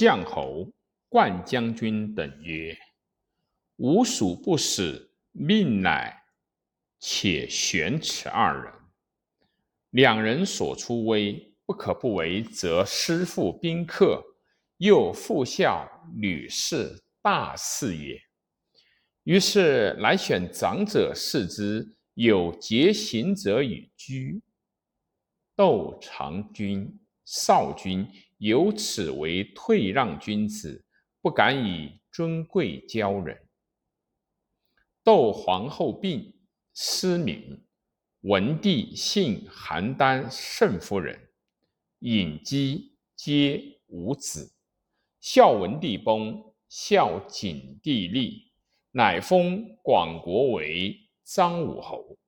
将侯、冠将军等曰：“吾属不死，命乃且选此二人。两人所出威，不可不为，则师父宾客，又复孝女士，大事也。”于是来选长者视之，有节行者与居。窦长君、少君由此为退让君子，不敢以尊贵骄人。窦皇后病，失明。文帝幸邯郸圣夫人，尹姬皆无子。孝文帝崩，孝景帝立。乃封广国为张武侯，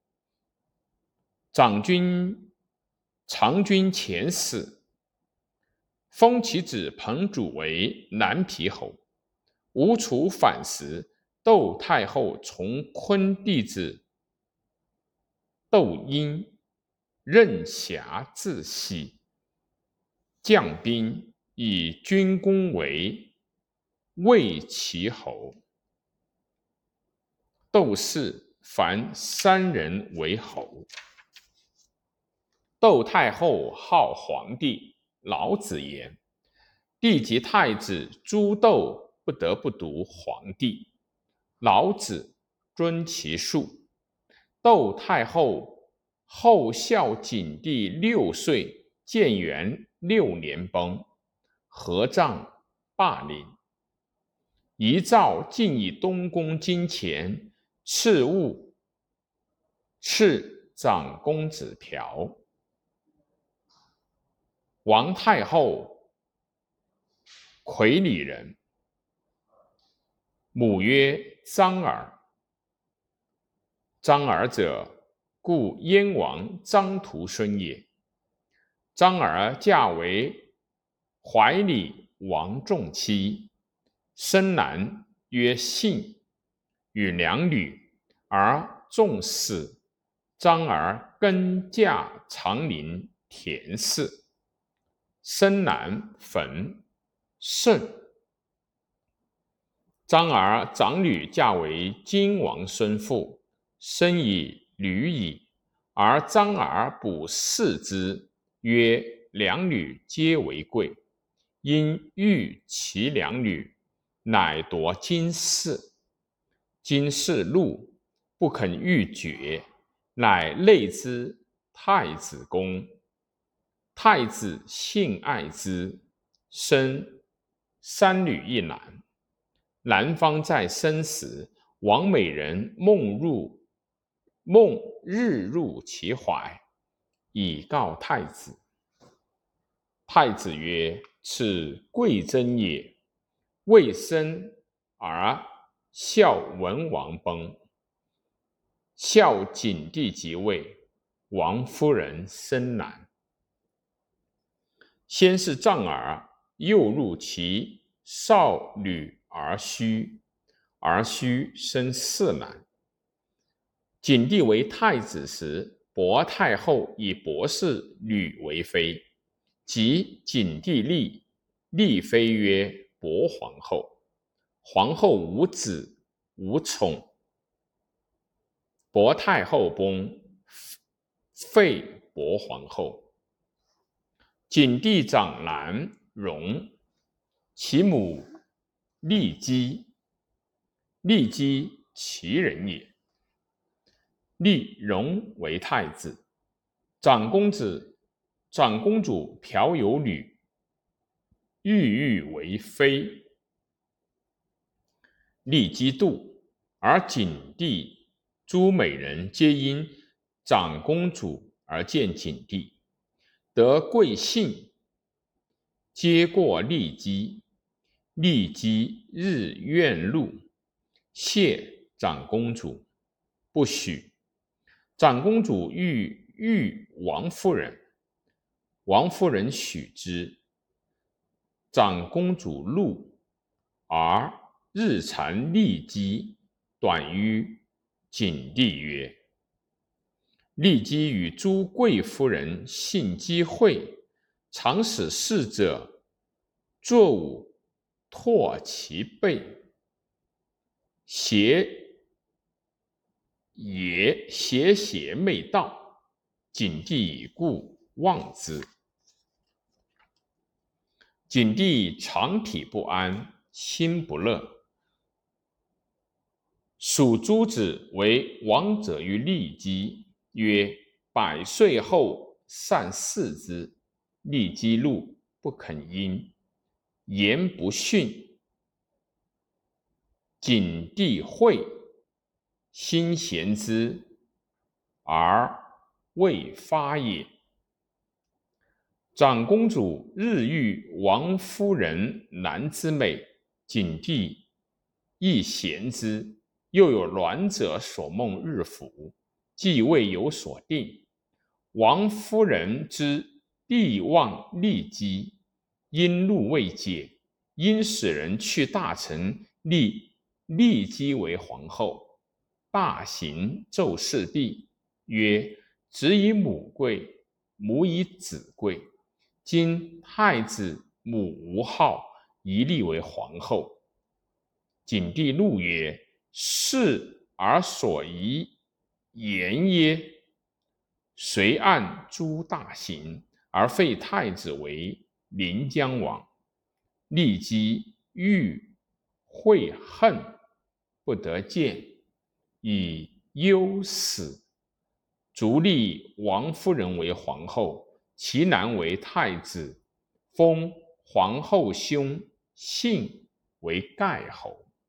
长君长君前死，封其子彭祖为南皮侯。吴楚反时，窦太后从昆弟子窦婴任侠自喜，将兵以军功为魏齐侯。窦氏凡三人为侯。窦太后号皇帝，老子言：“帝及太子朱窦，不得不读皇帝。”老子尊其术。窦太后后孝景帝六岁，建元六年崩，合葬霸陵。遗诏尽以东宫金钱。赐物，赐长公子嫖。王太后，魁里人，母曰张儿。张儿者，故燕王张荼孙也。张儿嫁为怀里王仲妻，生男曰信。与两女，而仲死。张儿更嫁长陵田氏，生男坟胜。张儿长女嫁为金王孙妇，生以女矣。而张儿补视之，曰：“两女皆为贵。”因欲其两女，乃夺金氏。金氏怒，不肯欲绝，乃内之太子宫。太子性爱之，生三女一男。男方在生时，王美人梦入梦日入其怀，以告太子。太子曰：“此贵真也。”未生而。孝文王崩，孝景帝即位，王夫人生男。先是障儿，又入其少女儿须，儿须生四男。景帝为太子时，薄太后以薄氏女为妃，即景帝立立妃曰薄皇后。皇后无子无宠，薄太后崩，废薄皇后。景帝长男荣，其母骊姬，骊姬其人也。立荣为太子，长公子、长公主嫖有女，郁郁为妃。立姬妒，而景帝诸美人皆因长公主而见景帝，得贵姓，皆过立基。立基日怨怒，谢长公主，不许。长公主欲遇王夫人，王夫人许之。长公主怒，而。日常立基，短于景帝曰：“立基与诸贵夫人性机会，常使侍者作舞拓其背，邪也邪邪昧道，景帝已故，望之。景帝常体不安，心不乐。属诸子为王者于骊姬，曰：“百岁后善祀之。”立基怒，不肯因，言不逊。景帝会，心贤之，而未发也。长公主日遇王夫人男之美，景帝亦贤之。又有卵者所梦日服，既未有所定。王夫人之帝望立姬，因怒未解，因使人去大臣立立姬为皇后。大行奏事帝曰：“子以母贵，母以子贵。今太子母无号，宜立为皇后。”景帝怒曰。是而所宜言耶？谁按诸大行而废太子为临江王？立姬欲悔恨，不得见，以忧死。卒立王夫人为皇后，其男为太子，封皇后兄信为盖侯。